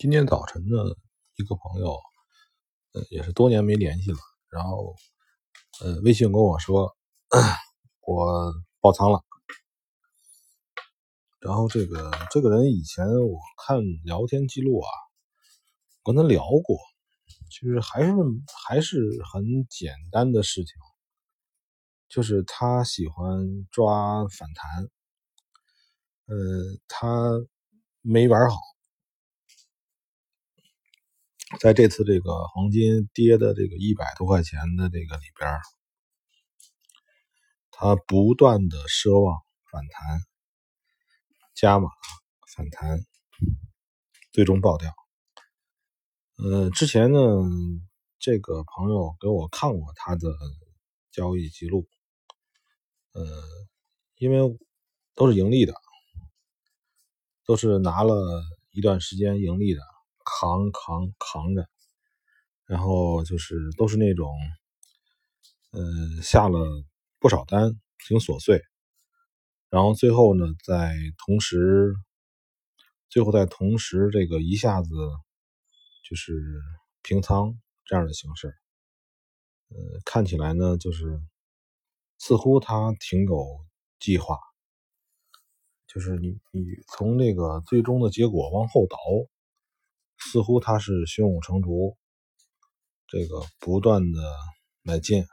今天早晨呢，一个朋友，呃，也是多年没联系了，然后，呃，微信跟我说，我爆仓了。然后这个这个人以前我看聊天记录啊，跟他聊过，其实还是还是很简单的事情，就是他喜欢抓反弹，呃，他没玩好。在这次这个黄金跌的这个一百多块钱的这个里边，他不断的奢望反弹，加码反弹，最终爆掉。呃，之前呢，这个朋友给我看过他的交易记录，呃，因为都是盈利的，都是拿了一段时间盈利的。扛扛扛着，然后就是都是那种，呃，下了不少单，挺琐碎，然后最后呢，在同时，最后在同时这个一下子就是平仓这样的形式，呃，看起来呢，就是似乎他挺有计划，就是你你从那个最终的结果往后倒。似乎他是胸有成竹，这个不断的买进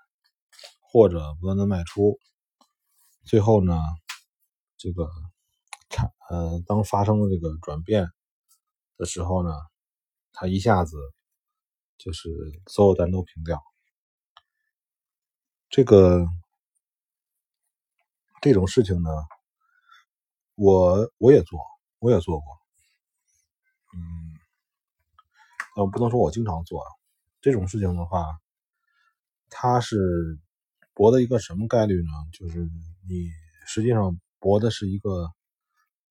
或者不断的卖出，最后呢，这个看呃，当发生了这个转变的时候呢，他一下子就是所有单都平掉。这个这种事情呢，我我也做，我也做过，嗯。呃，不能说我经常做这种事情的话，它是博的一个什么概率呢？就是你实际上博的是一个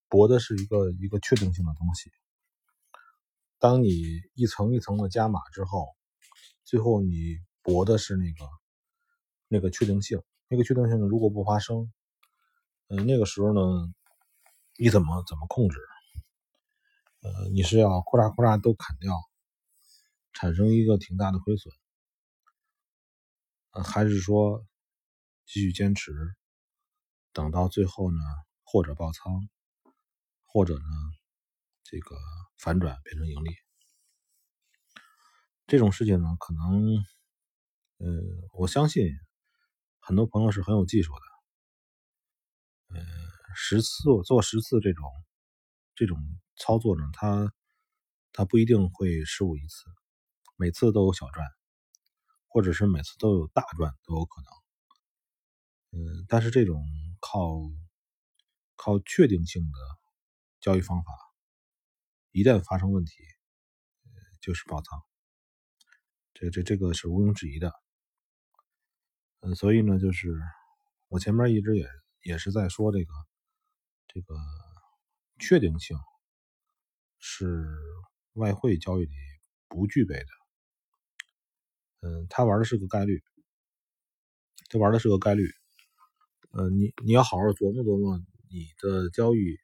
博的是一个一个确定性的东西。当你一层一层的加码之后，最后你博的是那个那个确定性。那个确定性如果不发生，嗯，那个时候呢，你怎么怎么控制？呃，你是要咔嚓咔嚓都砍掉？产生一个挺大的亏损，还是说继续坚持，等到最后呢，或者爆仓，或者呢，这个反转变成盈利，这种事情呢，可能，呃，我相信很多朋友是很有技术的，呃，十次做十次这种这种操作呢，他他不一定会失误一次。每次都有小赚，或者是每次都有大赚都有可能。嗯，但是这种靠靠确定性的交易方法，一旦发生问题，呃就是爆仓。这这这个是毋庸置疑的。嗯，所以呢，就是我前面一直也也是在说这个这个确定性是外汇交易里不具备的。嗯，他玩的是个概率，他玩的是个概率。呃，你你要好好琢磨琢磨，你的交易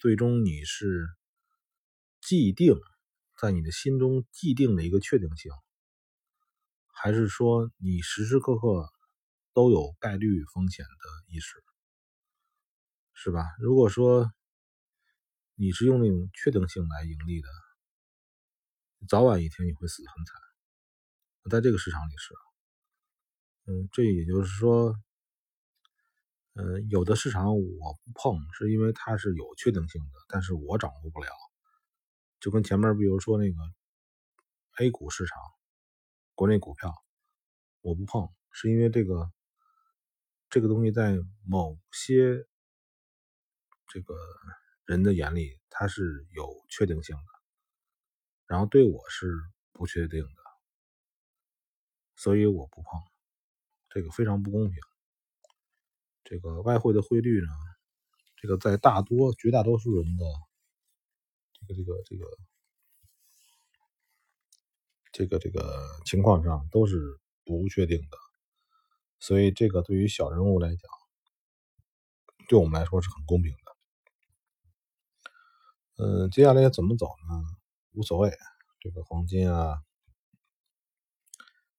最终你是既定在你的心中既定的一个确定性，还是说你时时刻刻都有概率风险的意识，是吧？如果说你是用那种确定性来盈利的，早晚一天你会死得很惨。在这个市场里是，嗯，这也就是说，嗯，有的市场我不碰，是因为它是有确定性的，但是我掌握不了。就跟前面比如说那个 A 股市场，国内股票，我不碰，是因为这个这个东西在某些这个人的眼里，它是有确定性的，然后对我是不确定的。所以我不碰，这个非常不公平。这个外汇的汇率呢，这个在大多绝大多数人的这个这个这个这个这个情况上都是不确定的，所以这个对于小人物来讲，对我们来说是很公平的。嗯，接下来怎么走呢？无所谓，这个黄金啊，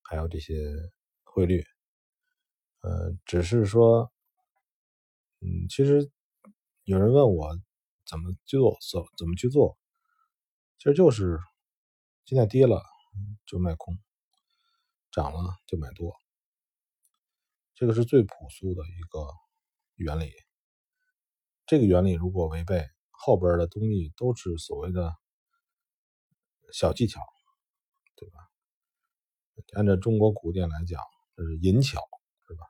还有这些汇率，呃，只是说，嗯，其实有人问我怎么去做，怎怎么去做，其实就是现在跌了就卖空，涨了就买多，这个是最朴素的一个原理。这个原理如果违背，后边的东西都是所谓的小技巧，按照中国古典来讲，这是淫巧，是吧？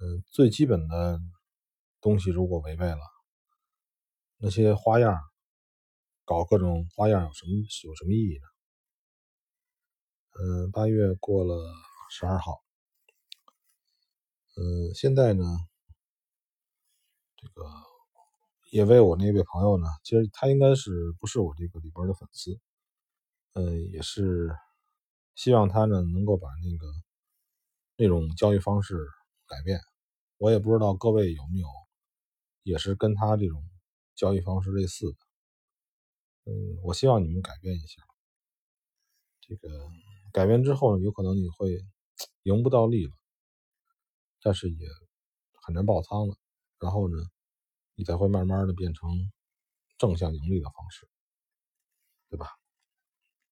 嗯，最基本的东西如果违背了，那些花样，搞各种花样有什么有什么意义呢？嗯，八月过了十二号，嗯，现在呢，这个。也为我那位朋友呢，其实他应该是不是我这个里边的粉丝，嗯，也是希望他呢能够把那个那种交易方式改变。我也不知道各位有没有也是跟他这种交易方式类似的，嗯，我希望你们改变一下。这个改变之后呢，有可能你会赢不到利了，但是也很难爆仓了。然后呢？你才会慢慢的变成正向盈利的方式，对吧？